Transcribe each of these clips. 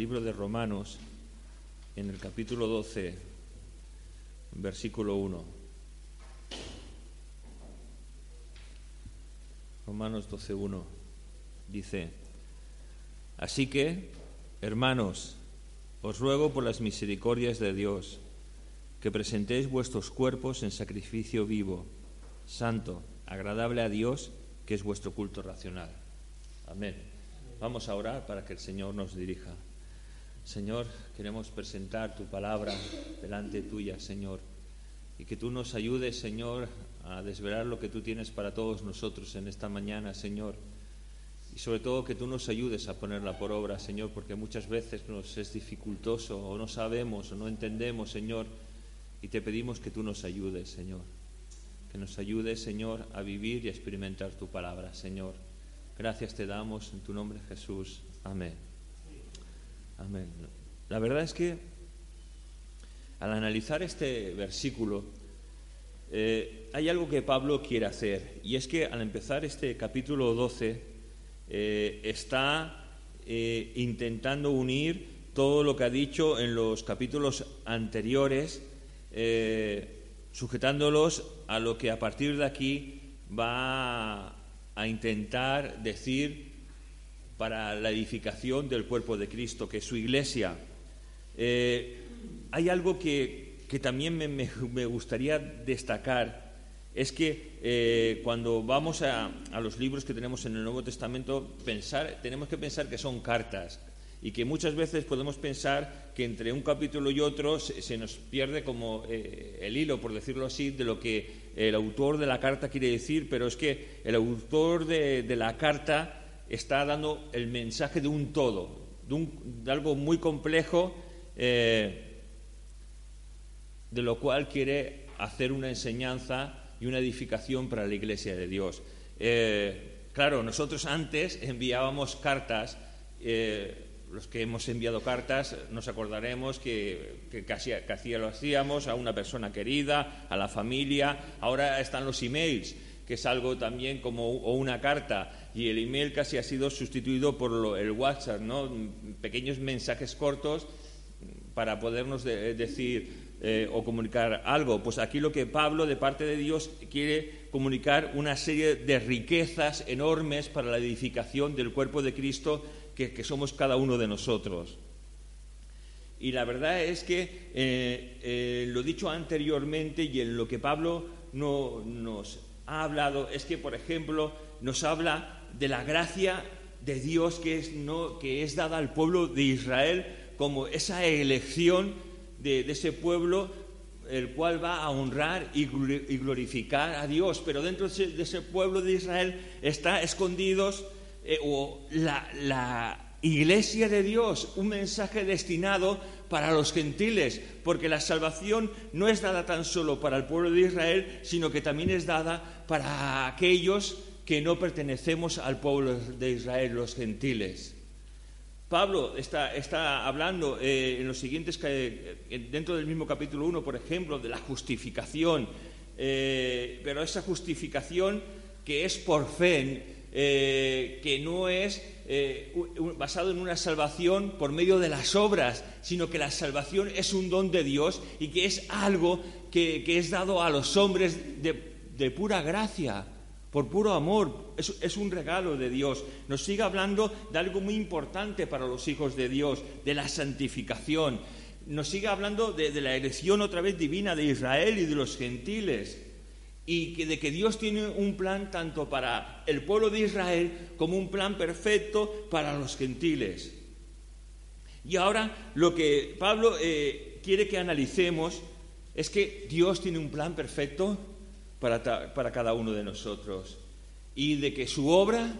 libro de Romanos, en el capítulo 12, versículo 1. Romanos 12, 1 dice, Así que, hermanos, os ruego por las misericordias de Dios, que presentéis vuestros cuerpos en sacrificio vivo, santo, agradable a Dios, que es vuestro culto racional. Amén. Vamos a orar para que el Señor nos dirija. Señor, queremos presentar tu palabra delante tuya, Señor, y que tú nos ayudes, Señor, a desvelar lo que tú tienes para todos nosotros en esta mañana, Señor. Y sobre todo que tú nos ayudes a ponerla por obra, Señor, porque muchas veces nos es dificultoso o no sabemos o no entendemos, Señor, y te pedimos que tú nos ayudes, Señor. Que nos ayudes, Señor, a vivir y a experimentar tu palabra, Señor. Gracias te damos en tu nombre, Jesús. Amén. Amén. La verdad es que al analizar este versículo, eh, hay algo que Pablo quiere hacer, y es que al empezar este capítulo 12, eh, está eh, intentando unir todo lo que ha dicho en los capítulos anteriores, sujetándolos a lo que a partir de aquí va a intentar decir para la edificación del cuerpo de Cristo, que es su iglesia. hay algo que, también me gustaría destacar es que eh, cuando vamos a, los libros que tenemos en el Nuevo Testamento, pensar, tenemos que pensar que son cartas y que muchas veces podemos pensar que entre un capítulo y otro se, nos pierde como eh, el hilo, por decirlo así, de lo que el autor de la carta quiere decir, pero es que el autor de, la carta está dando el mensaje de un todo, de, algo muy complejo, eh, de lo cual quiere hacer una enseñanza y una edificación para la iglesia de Dios. Eh, claro, nosotros antes enviábamos cartas, eh, los que hemos enviado cartas nos acordaremos que, casi, casi lo hacíamos a una persona querida, a la familia, ahora están los emails que es algo también como una carta y el email casi ha sido sustituido por el WhatsApp, ¿no? Pequeños mensajes cortos para podernos decir eh, o comunicar algo. Pues aquí lo que Pablo, de parte de Dios, quiere comunicar una serie de riquezas enormes para la edificación del cuerpo de Cristo que, somos cada uno de nosotros. Y la verdad es que eh, eh, lo dicho anteriormente y en lo que Pablo no, nos ha hablado es que, por ejemplo, nos habla de la gracia de Dios que es, no, que es dada al pueblo de Israel como esa elección de, ese pueblo el cual va a honrar y glorificar a Dios. Pero dentro de ese, pueblo de Israel está escondidos eh, la, iglesia de Dios, un mensaje destinado para los gentiles, porque la salvación no es dada tan solo para el pueblo de Israel, sino que también es dada para aquellos que no pertenecemos al pueblo de Israel, los gentiles. Pablo está, hablando eh, en los siguientes, eh, dentro del mismo capítulo 1, por ejemplo, de la justificación, eh, pero esa justificación que es por fe, que no es basado en una salvación por medio de las obras, sino que la salvación es un don de Dios y que es algo que, es dado a los hombres de pura gracia por puro amor, es, un regalo de Dios. Nos sigue hablando de algo muy importante para los hijos de Dios, de la santificación. Nos sigue hablando de, la elección otra vez divina de Israel y de los gentiles. Y que, de que Dios tiene un plan tanto para el pueblo de Israel como un plan perfecto para los gentiles. Y ahora lo que Pablo eh, quiere que analicemos es que Dios tiene un plan perfecto para, cada uno de nosotros y de que su obra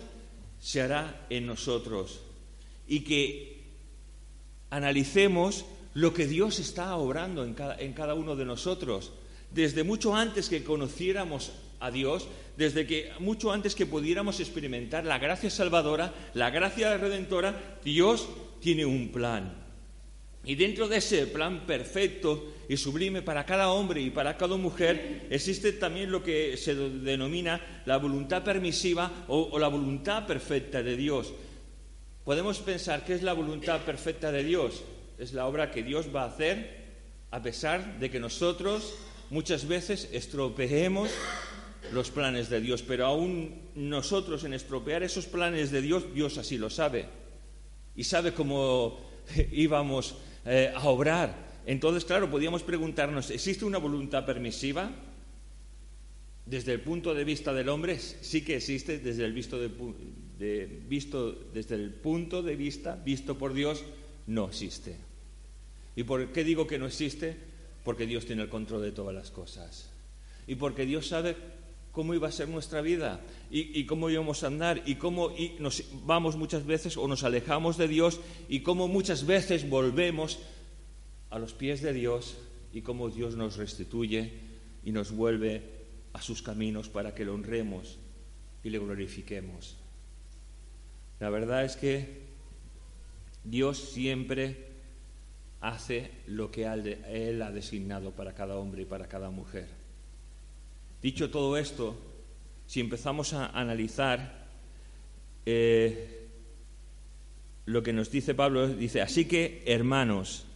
se hará en nosotros y que analicemos lo que Dios está obrando en cada, en cada uno de nosotros. Desde mucho antes que conociéramos a Dios, desde que mucho antes que pudiéramos experimentar la gracia salvadora, la gracia redentora, Dios tiene un plan. Y dentro de ese plan perfecto y sublime para cada hombre y para cada mujer existe también lo que se denomina la voluntad permisiva o, la voluntad perfecta de Dios. podemos pensar que es la voluntad perfecta de Dios. Es la obra que Dios va a hacer a pesar de que nosotros muchas veces estropeemos los planes de Dios, pero aún nosotros en estropear esos planes de Dios, Dios así lo sabe. Y sabe cómo íbamos eh, a obrar. Entonces, claro, podíamos preguntarnos, ¿existe una voluntad permisiva? Desde el punto de vista del hombre, sí que existe, desde el, visto de, visto, desde el punto de vista visto por Dios, no existe. ¿Y por qué digo que no existe? Porque Dios tiene el control de todas las cosas. Y porque Dios sabe cómo iba a ser nuestra vida y, cómo íbamos a andar y cómo nos vamos muchas veces o nos alejamos de Dios y cómo muchas veces volvemos a los pies de Dios y cómo Dios nos restituye y nos vuelve a sus caminos para que lo honremos y le glorifiquemos. La verdad es que Dios siempre hace lo que Él ha designado para cada hombre y para cada mujer. Dicho todo esto, si empezamos a analizar eh, lo que nos dice Pablo, dice, así que hermanos,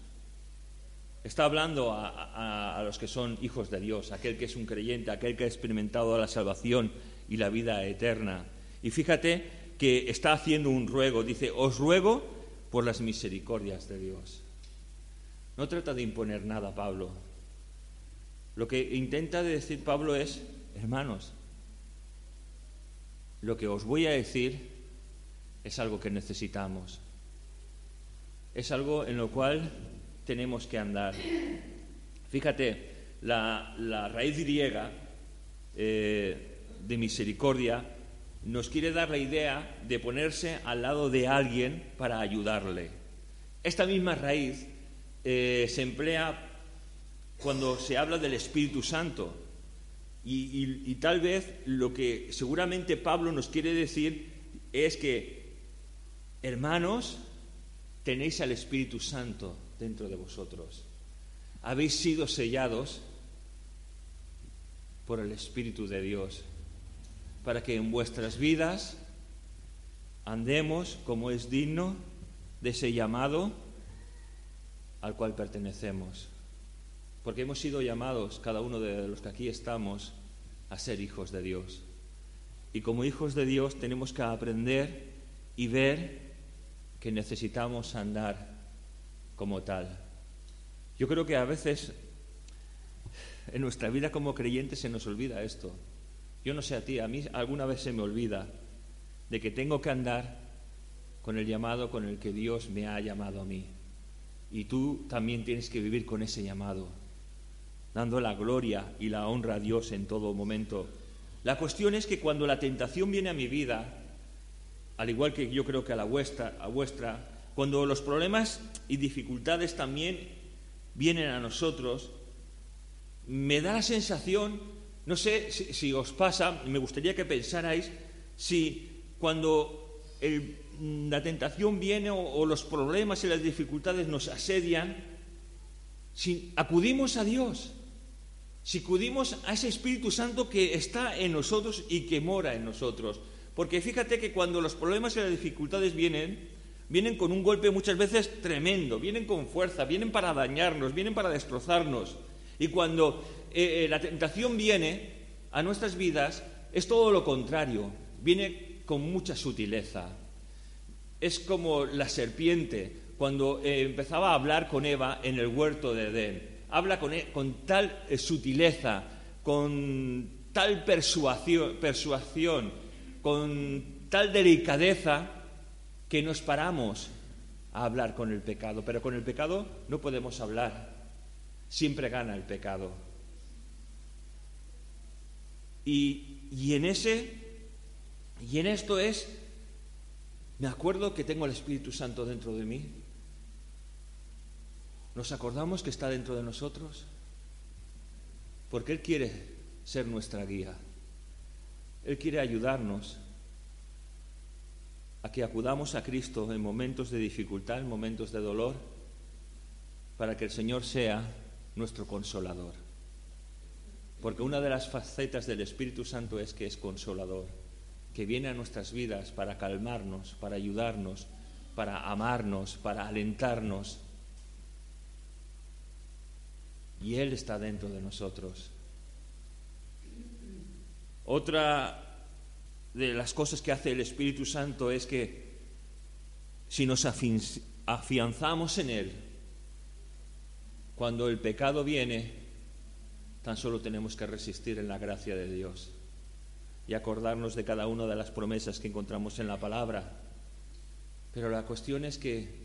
está hablando a, a, los que son hijos de Dios, aquel que es un creyente, aquel que ha experimentado la salvación y la vida eterna. Y fíjate que está haciendo un ruego, dice, os ruego por las misericordias de Dios. No trata de imponer nada, Pablo, lo que intenta decir Pablo es, hermanos, lo que os voy a decir es algo que necesitamos. Es algo en lo cual tenemos que andar. Fíjate, la, raíz griega eh, de misericordia nos quiere dar la idea de ponerse al lado de alguien para ayudarle. Esta misma raíz eh, se emplea cuando se habla del Espíritu Santo. Y, tal vez lo que seguramente Pablo nos quiere decir es que, hermanos, tenéis al Espíritu Santo dentro de vosotros. Habéis sido sellados por el Espíritu de Dios para que en vuestras vidas andemos como es digno de ese llamado al cual pertenecemos porque hemos sido llamados, cada uno de los que aquí estamos, a ser hijos de Dios. Y como hijos de Dios tenemos que aprender y ver que necesitamos andar como tal. Yo creo que a veces en nuestra vida como creyentes se nos olvida esto. Yo no sé a ti, a mí alguna vez se me olvida de que tengo que andar con el llamado con el que Dios me ha llamado a mí. Y tú también tienes que vivir con ese llamado dando la gloria y la honra a Dios en todo momento. La cuestión es que cuando la tentación viene a mi vida, al igual que yo creo que a la vuestra, a vuestra cuando los problemas y dificultades también vienen a nosotros, me da la sensación, no sé si, os pasa, me gustaría que pensarais si cuando la tentación viene o, los problemas y las dificultades nos asedian, si acudimos a Dios, si acudimos a ese Espíritu Santo que está en nosotros y que mora en nosotros. Porque fíjate que cuando los problemas y las dificultades vienen, vienen con un golpe muchas veces tremendo, vienen con fuerza, vienen para dañarnos, vienen para destrozarnos. Y cuando eh, eh, la tentación viene a nuestras vidas, es todo lo contrario, viene con mucha sutileza. Es como la serpiente cuando eh, empezaba a hablar con Eva en el huerto de Edén habla e, con, tal eh, sutileza, con tal persuasión, persuasión, con tal delicadeza, que nos paramos a hablar con el pecado. Pero con el pecado no podemos hablar. Siempre gana el pecado. Y, y en ese, y en esto es, me acuerdo que tengo el Espíritu Santo dentro de mí ¿Nos acordamos que está dentro de nosotros? Porque Él quiere ser nuestra guía. Él quiere ayudarnos a que acudamos a Cristo en momentos de dificultad, en momentos de dolor, para que el Señor sea nuestro consolador. Porque una de las facetas del Espíritu Santo es que es consolador, que viene a nuestras vidas para calmarnos, para ayudarnos, para amarnos, para alentarnos. Y Él está dentro de nosotros. Otra de las cosas que hace el Espíritu Santo es que si nos afianzamos en Él, cuando el pecado viene, tan solo tenemos que resistir en la gracia de Dios y acordarnos de cada una de las promesas que encontramos en la palabra. Pero la cuestión es que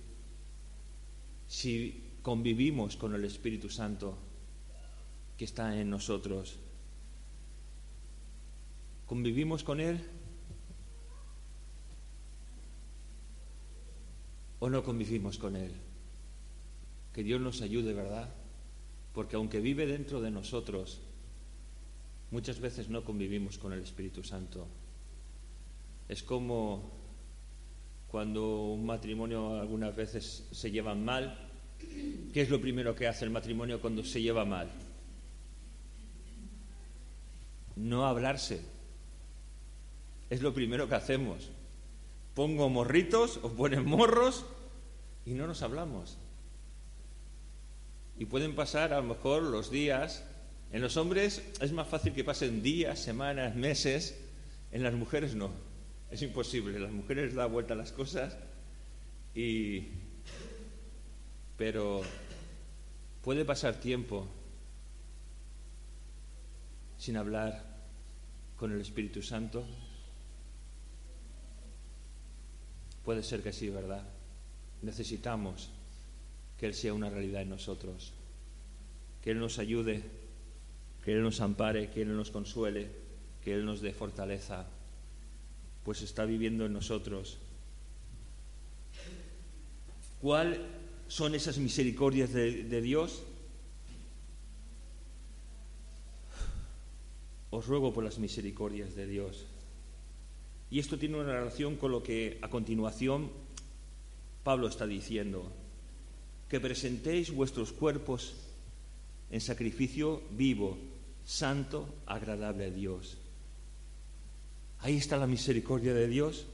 si convivimos con el Espíritu Santo que está en nosotros, convivimos con Él o no convivimos con Él. Que Dios nos ayude, ¿verdad? Porque aunque vive dentro de nosotros, muchas veces no convivimos con el Espíritu Santo. Es como cuando un matrimonio algunas veces se llevan mal. ¿Qué es lo primero que hace el matrimonio cuando se lleva mal? No hablarse. Es lo primero que hacemos. Pongo morritos o ponen morros y no nos hablamos. Y pueden pasar a lo mejor los días. En los hombres es más fácil que pasen días, semanas, meses. En las mujeres no. Es imposible. Las mujeres dan vuelta a las cosas y... Pero puede pasar tiempo sin hablar con el Espíritu Santo. Puede ser que sí, ¿verdad? Necesitamos que Él sea una realidad en nosotros, que Él nos ayude, que Él nos ampare, que Él nos consuele, que Él nos dé fortaleza, pues está viviendo en nosotros. ¿Cuáles son esas misericordias de, de Dios? Os ruego por las misericordias de Dios. Y esto tiene una relación con lo que a continuación Pablo está diciendo, que presentéis vuestros cuerpos en sacrificio vivo, santo, agradable a Dios. Ahí está la misericordia de Dios,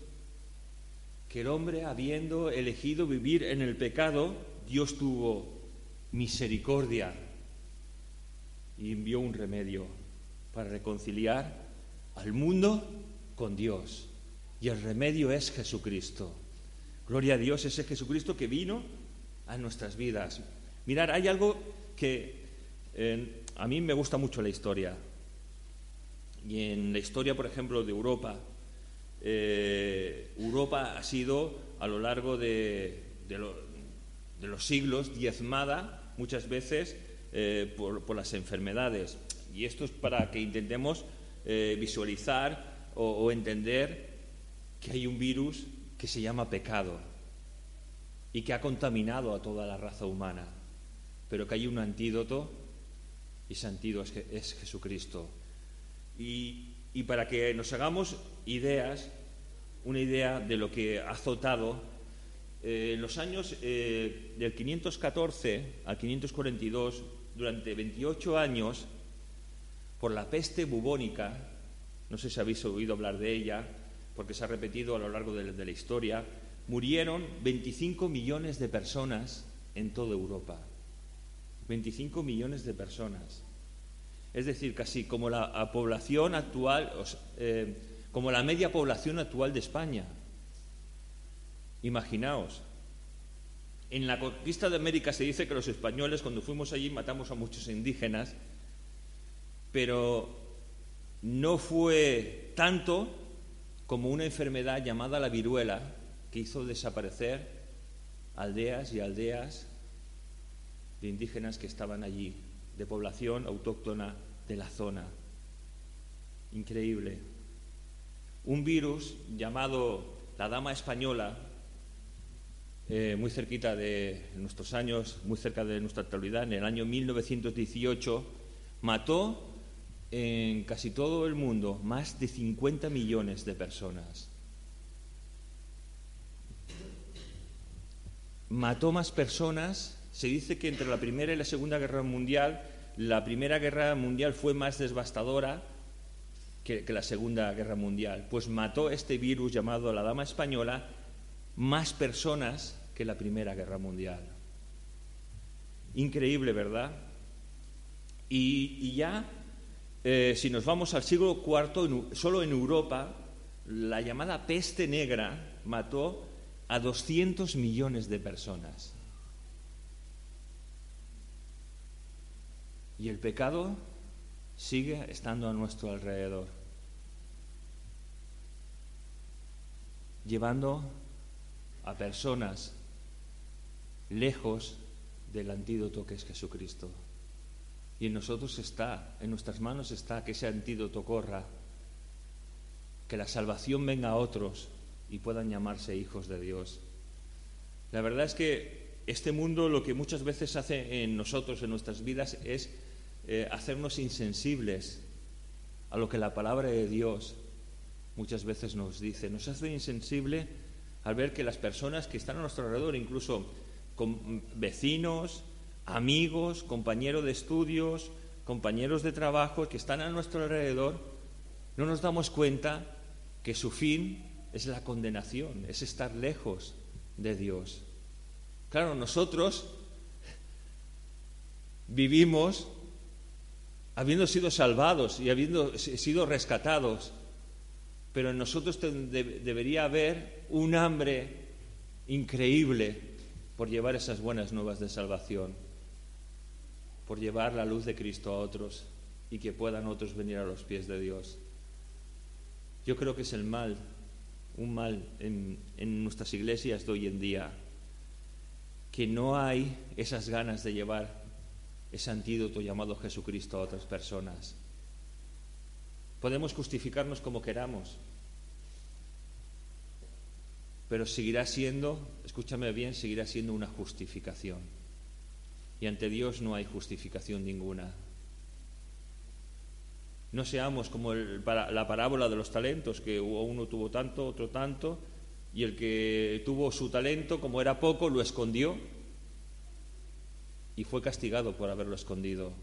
que el hombre, habiendo elegido vivir en el pecado, Dios tuvo misericordia y envió un remedio para reconciliar al mundo con Dios. Y el remedio es Jesucristo. Gloria a Dios, ese Jesucristo que vino a nuestras vidas. Mirar, hay algo que eh, a mí me gusta mucho la historia. Y en la historia, por ejemplo, de Europa, eh, Europa ha sido a lo largo de, los siglos diezmada muchas veces eh, por, las enfermedades. Y esto es para que intentemos visualizar o entender que hay un virus que se llama pecado y que ha contaminado a toda la raza humana, pero que hay un antídoto y ese antídoto es, Jesucristo. Y, para que nos hagamos ideas, una idea de lo que ha azotado, eh, en los años eh, del 514 al 542, durante 28 años, por la peste bubónica, no sé si habéis oído hablar de ella, porque se ha repetido a lo largo de, la historia, murieron 25 millones de personas en toda Europa. 25 millones de personas. Es decir, casi como la población actual, eh, como la media población actual de España. Imaginaos. En la conquista de América se dice que los españoles, cuando fuimos allí, matamos a muchos indígenas, pero no fue tanto como una enfermedad llamada la viruela que hizo desaparecer aldeas y aldeas indígenas que estaban allí, de población autóctona de la zona. Increíble. Un virus llamado la dama española, eh, muy cerquita de nuestros años, muy cerca de nuestra actualidad, en el año 1918, mató en casi todo el mundo más de 50 millones de personas. Mató más personas, se dice que entre la Primera y la Segunda Guerra Mundial, la Primera Guerra Mundial fue más devastadora que, la Segunda Guerra Mundial, pues mató este virus llamado la Dama Española más personas que la Primera Guerra Mundial. Increíble, ¿verdad? Y, ya, eh, si nos vamos al siglo IV, solo en Europa, la llamada peste negra mató a 200 millones de personas. Y el pecado sigue estando a nuestro alrededor, llevando a personas lejos del antídoto que es Jesucristo. Y en nosotros está, en nuestras manos está que ese antídoto corra, que la salvación venga a otros y puedan llamarse hijos de Dios. La verdad es que este mundo lo que muchas veces hace en nosotros, en nuestras vidas, es eh, hacernos insensibles a lo que la palabra de Dios muchas veces nos dice. Nos hace insensible al ver que las personas que están a nuestro alrededor, incluso con vecinos, amigos, compañeros de estudios, compañeros de trabajo que están a nuestro alrededor, no nos damos cuenta que su fin es la condenación, es estar lejos de Dios. Claro, nosotros vivimos habiendo sido salvados y habiendo sido rescatados, pero en nosotros debería haber un hambre increíble por llevar esas buenas nuevas de salvación, por llevar la luz de Cristo a otros y que puedan otros venir a los pies de Dios. Yo creo que es el mal, un mal en, nuestras iglesias de hoy en día, que no hay esas ganas de llevar ese antídoto llamado Jesucristo a otras personas. Podemos justificarnos como queramos, pero seguirá siendo, escúchame bien, seguirá siendo una justificación. Y ante Dios no hay justificación ninguna. No seamos como la parábola de los talentos, que uno tuvo tanto, otro tanto, y el que tuvo su talento, como era poco, lo escondió y fue castigado por haberlo escondido.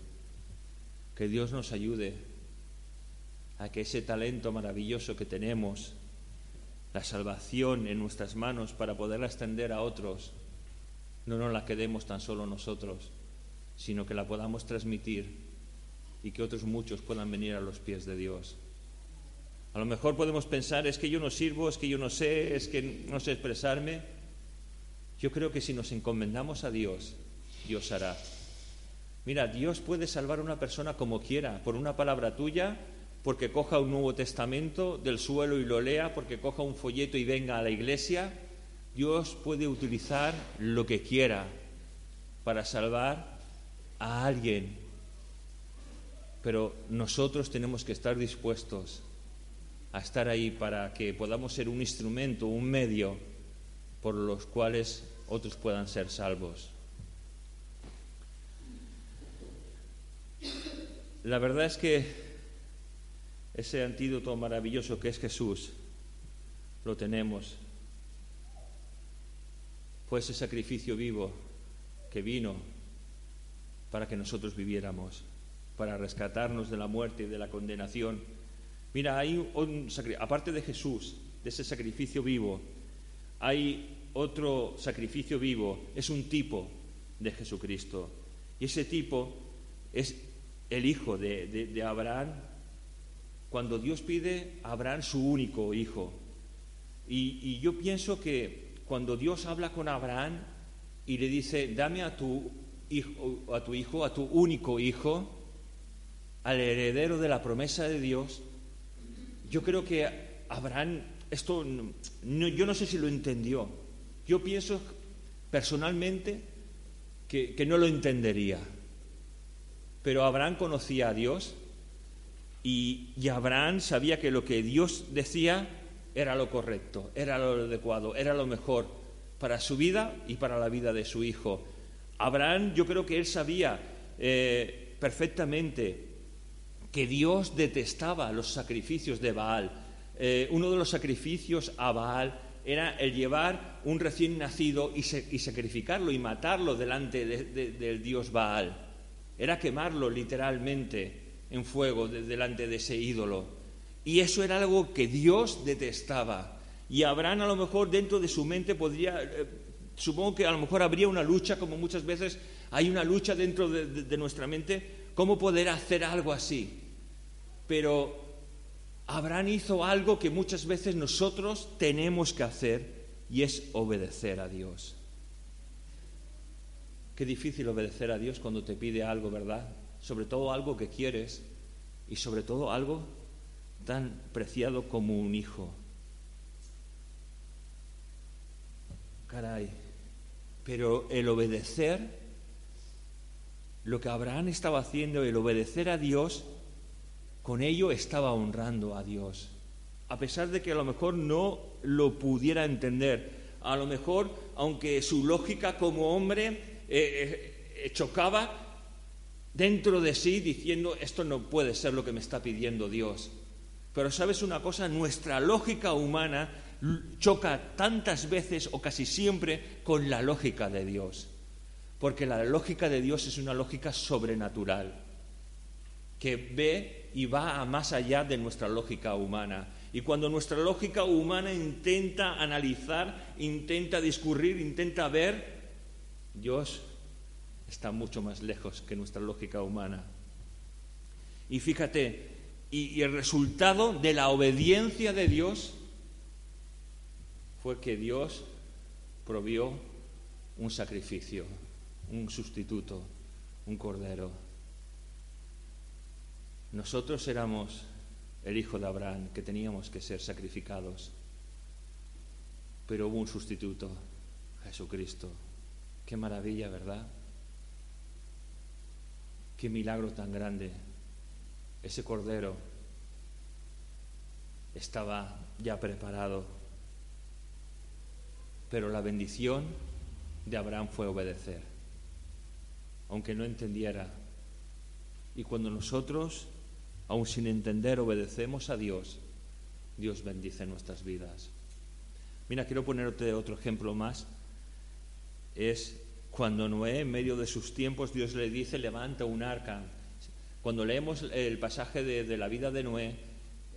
Que Dios nos ayude a que ese talento maravilloso que tenemos, la salvación en nuestras manos para poderla extender a otros, no nos la quedemos tan solo nosotros, sino que la podamos transmitir y que otros muchos puedan venir a los pies de Dios. A lo mejor podemos pensar, es que yo no sirvo, es que yo no sé, es que no sé expresarme. Yo creo que si nos encomendamos a Dios, Dios hará. Mira, Dios puede salvar a una persona como quiera, por una palabra tuya, porque coja un Nuevo Testamento del suelo y lo lea, porque coja un folleto y venga a la iglesia. Dios puede utilizar lo que quiera para salvar a alguien. Pero nosotros tenemos que estar dispuestos a estar ahí para que podamos ser un instrumento, un medio por los cuales otros puedan ser salvos. La verdad es que ese antídoto maravilloso que es Jesús lo tenemos. Fue ese sacrificio vivo que vino para que nosotros viviéramos, para rescatarnos de la muerte y de la condenación. Mira, hay un, aparte de Jesús, de ese sacrificio vivo, hay otro sacrificio vivo, es un tipo de Jesucristo. Y ese tipo es el hijo de, Abraham, cuando Dios pide a Abraham su único hijo. Y, yo pienso que cuando Dios habla con Abraham y le dice, dame a tu hijo, a tu hijo, a tu único hijo, al heredero de la promesa de Dios, yo creo que Abraham, esto yo no sé si lo entendió. Yo pienso personalmente que no lo entendería. Pero Abraham conocía a Dios y, Abraham sabía que lo que Dios decía era lo correcto, era lo adecuado, era lo mejor para su vida y para la vida de su hijo. Abraham yo creo que él sabía eh, perfectamente que Dios detestaba los sacrificios de Baal. Eh, uno de los sacrificios a Baal era el llevar un recién nacido y, sacrificarlo y matarlo delante del dios Baal era quemarlo literalmente en fuego delante de ese ídolo. Y eso era algo que Dios detestaba. Y Abraham a lo mejor dentro de su mente podría, eh, supongo que a lo mejor habría una lucha, como muchas veces hay una lucha dentro de, nuestra mente, ¿cómo poder hacer algo así? Pero Abraham hizo algo que muchas veces nosotros tenemos que hacer y es obedecer a Dios. Qué difícil obedecer a Dios cuando te pide algo, ¿verdad? Sobre todo algo que quieres y sobre todo algo tan preciado como un hijo. Caray. Pero el obedecer, lo que Abraham estaba haciendo, el obedecer a Dios, con ello estaba honrando a Dios. A pesar de que a lo mejor no lo pudiera entender, a lo mejor, aunque su lógica como hombre eh, eh, chocaba dentro de sí diciendo, esto no puede ser lo que me está pidiendo Dios. Pero sabes una cosa, nuestra lógica humana choca tantas veces o casi siempre con la lógica de Dios. Porque la lógica de Dios es una lógica sobrenatural, que ve y va a más allá de nuestra lógica humana. Y cuando nuestra lógica humana intenta analizar, intenta discurrir, intenta ver, Dios está mucho más lejos que nuestra lógica humana. Y fíjate, y, el resultado de la obediencia de Dios fue que Dios provió un sacrificio, un sustituto, un cordero. Nosotros éramos el hijo de Abraham, que teníamos que ser sacrificados, pero hubo un sustituto, Jesucristo. Qué maravilla, ¿verdad? Qué milagro tan grande ese cordero estaba ya preparado, pero la bendición de Abraham fue obedecer, aunque no entendiera. Y cuando nosotros, aun sin entender, obedecemos a Dios, Dios bendice nuestras vidas. Mira, quiero ponerte otro ejemplo más. Es cuando Noé, en medio de sus tiempos, Dios le dice, levanta un arca cuando leemos el pasaje de, la vida de Noé,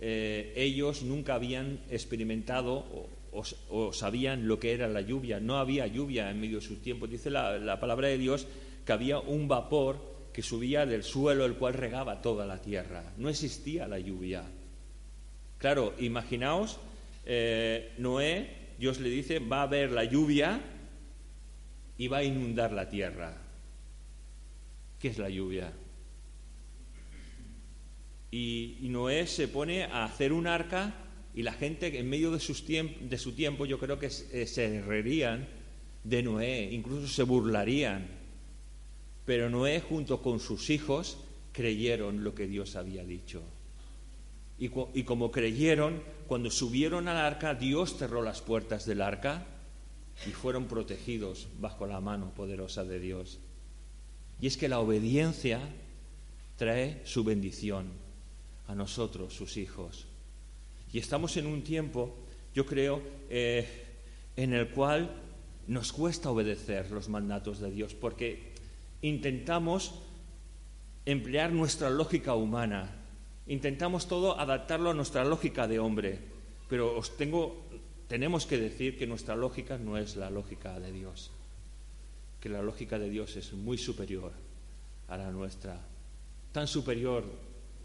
eh, ellos nunca habían experimentado o, sabían lo que era la lluvia. No había lluvia en medio de sus tiempos. Dice la, palabra de Dios que había un vapor que subía del suelo, el cual regaba toda la tierra. No existía la lluvia. Claro, imaginaos, eh, Noé, Dios le dice, va a haber la lluvia y va a inundar la tierra. ¿Qué es la lluvia? Y, Noé se pone a hacer un arca y la gente en medio de, de su tiempo yo creo que eh, se reirían de Noé, incluso se burlarían. Pero Noé junto con sus hijos creyeron lo que Dios había dicho. Y, y, como creyeron, cuando subieron al arca, Dios cerró las puertas del arca y fueron protegidos bajo la mano poderosa de Dios. Y es que la obediencia trae su bendición a nosotros, sus hijos. Y estamos en un tiempo, yo creo, eh, en el cual nos cuesta obedecer los mandatos de Dios, porque intentamos emplear nuestra lógica humana, intentamos todo adaptarlo a nuestra lógica de hombre, pero os tengo, tenemos que decir que nuestra lógica no es la lógica de Dios, que la lógica de Dios es muy superior a la nuestra, tan superior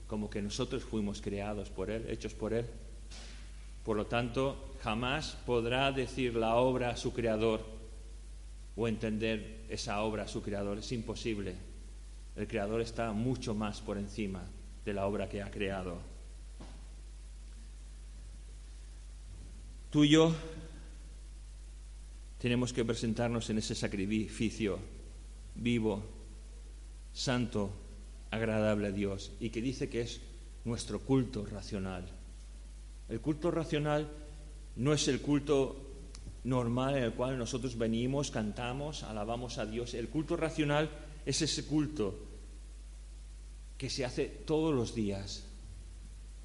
como que nosotros fuimos creados por Él, hechos por Él. Por lo tanto, jamás podrá decir la obra a su creador o entender esa obra a su creador. Es imposible. El creador está mucho más por encima de la obra que ha creado. Tú y yo tenemos que presentarnos en ese sacrificio vivo, santo, agradable a Dios y que dice que es nuestro culto racional. El culto racional no es el culto normal en el cual nosotros venimos, cantamos, alabamos a Dios. El culto racional es ese culto que se hace todos los días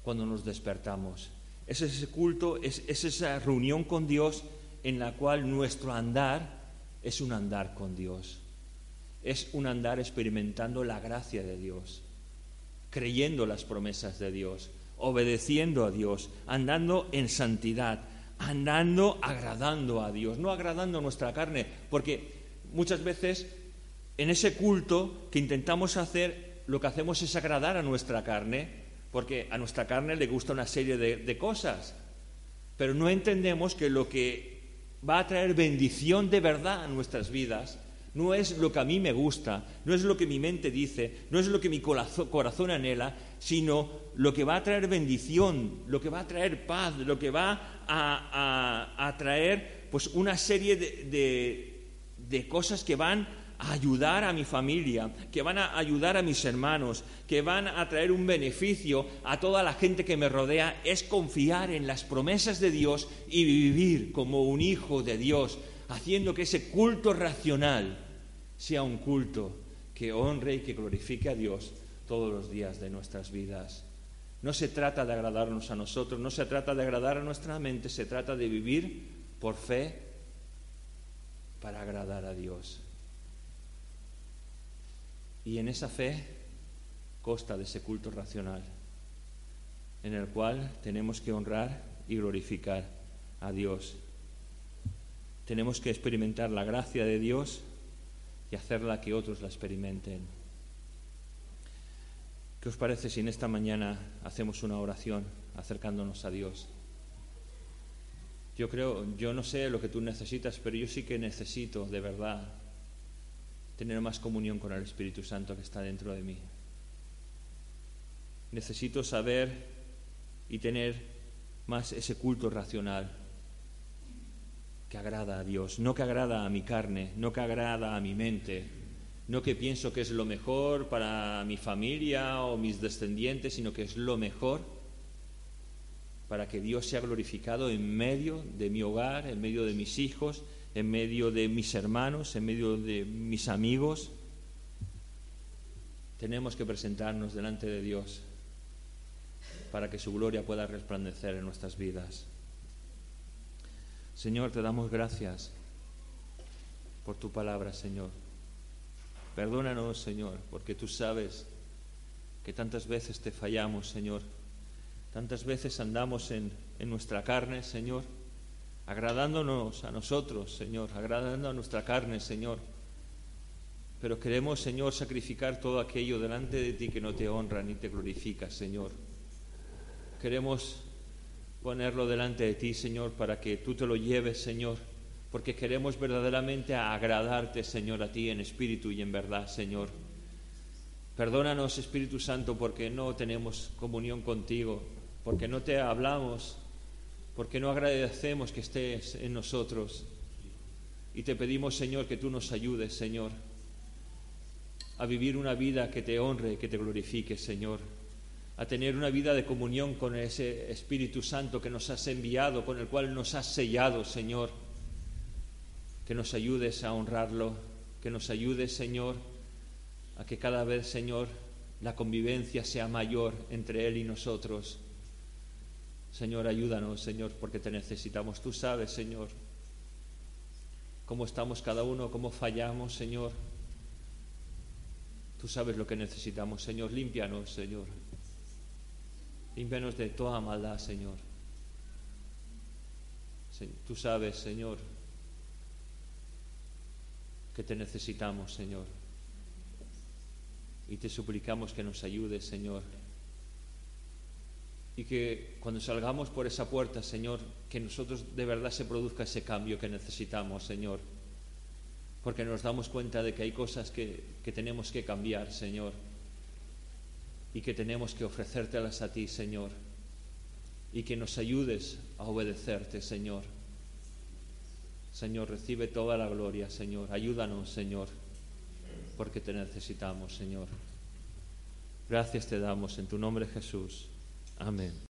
cuando nos despertamos. Es ese culto, es, es esa reunión con Dios en la cual nuestro andar es un andar con Dios. Es un andar experimentando la gracia de Dios, creyendo las promesas de Dios, obedeciendo a Dios, andando en santidad, andando agradando a Dios, no agradando nuestra carne, porque muchas veces en ese culto que intentamos hacer, lo que hacemos es agradar a nuestra carne, porque a nuestra carne le gusta una serie de, cosas, pero no entendemos que lo que va a traer bendición de verdad a nuestras vidas no es lo que a mí me gusta, no es lo que mi mente dice, no es lo que mi corazón anhela, sino lo que va a traer bendición, lo que va a traer paz, lo que va a, traer pues una serie de cosas que van ayudar a mi familia, que van a ayudar a mis hermanos, que van a traer un beneficio a toda la gente que me rodea, es confiar en las promesas de Dios y vivir como un hijo de Dios, haciendo que ese culto racional sea un culto que honre y que glorifique a Dios todos los días de nuestras vidas. No se trata de agradarnos a nosotros, no se trata de agradar a nuestra mente, se trata de vivir por fe para agradar a Dios. Y en esa fe consta de ese culto racional, en el cual tenemos que honrar y glorificar a Dios. Tenemos que experimentar la gracia de Dios y hacerla que otros la experimenten. ¿Qué os parece si en esta mañana hacemos una oración acercándonos a Dios? Yo creo, yo no sé lo que tú necesitas, pero yo sí que necesito de verdad tener más comunión con el Espíritu Santo que está dentro de mí. Necesito saber y tener más ese culto racional que agrada a Dios, no que agrada a mi carne, no que agrada a mi mente, no que pienso que es lo mejor para mi familia o mis descendientes, sino que es lo mejor para que Dios sea glorificado en medio de mi hogar, en medio de mis hijos, en medio de mis hermanos, en medio de mis amigos. Tenemos que presentarnos delante de Dios para que su gloria pueda resplandecer en nuestras vidas. Señor, te damos gracias por tu palabra, Señor. Perdónanos, Señor, porque tú sabes que tantas veces te fallamos, Señor. Tantas veces andamos en, nuestra carne, Señor agradándonos a nosotros, Señor, agradando a nuestra carne, Señor. Pero queremos, Señor, sacrificar todo aquello delante de ti que no te honra ni te glorifica, Señor. Queremos ponerlo delante de ti, Señor, para que tú te lo lleves, Señor, porque queremos verdaderamente agradarte, Señor, a ti en espíritu y en verdad, Señor. Perdónanos, Espíritu Santo, porque no tenemos comunión contigo, porque no te hablamos porque no agradecemos que estés en nosotros. Y te pedimos, Señor, que tú nos ayudes, Señor, a vivir una vida que te honre que te glorifique, Señor, a tener una vida de comunión con ese Espíritu Santo que nos has enviado, con el cual nos has sellado, Señor, que nos ayudes a honrarlo, que nos ayudes, Señor, a que cada vez, Señor, la convivencia sea mayor entre Él y nosotros Señor, ayúdanos, Señor, porque te necesitamos. Tú sabes, Señor, cómo estamos cada uno, cómo fallamos, Señor. Tú sabes lo que necesitamos, Señor. Límpianos, Señor. Límpianos de toda maldad, Señor. Tú sabes, Señor, que te necesitamos, Señor. Y te suplicamos que nos ayudes, Señor y que cuando salgamos por esa puerta, Señor, que nosotros de verdad se produzca ese cambio que necesitamos, Señor. Porque nos damos cuenta de que hay cosas que, que tenemos que cambiar, Señor. Y que tenemos que ofrecértelas a ti, Señor. Y que nos ayudes a obedecerte, Señor. Señor, recibe toda la gloria, Señor. Ayúdanos, Señor, porque te necesitamos, Señor. Gracias te damos en tu nombre, Jesús. Amén.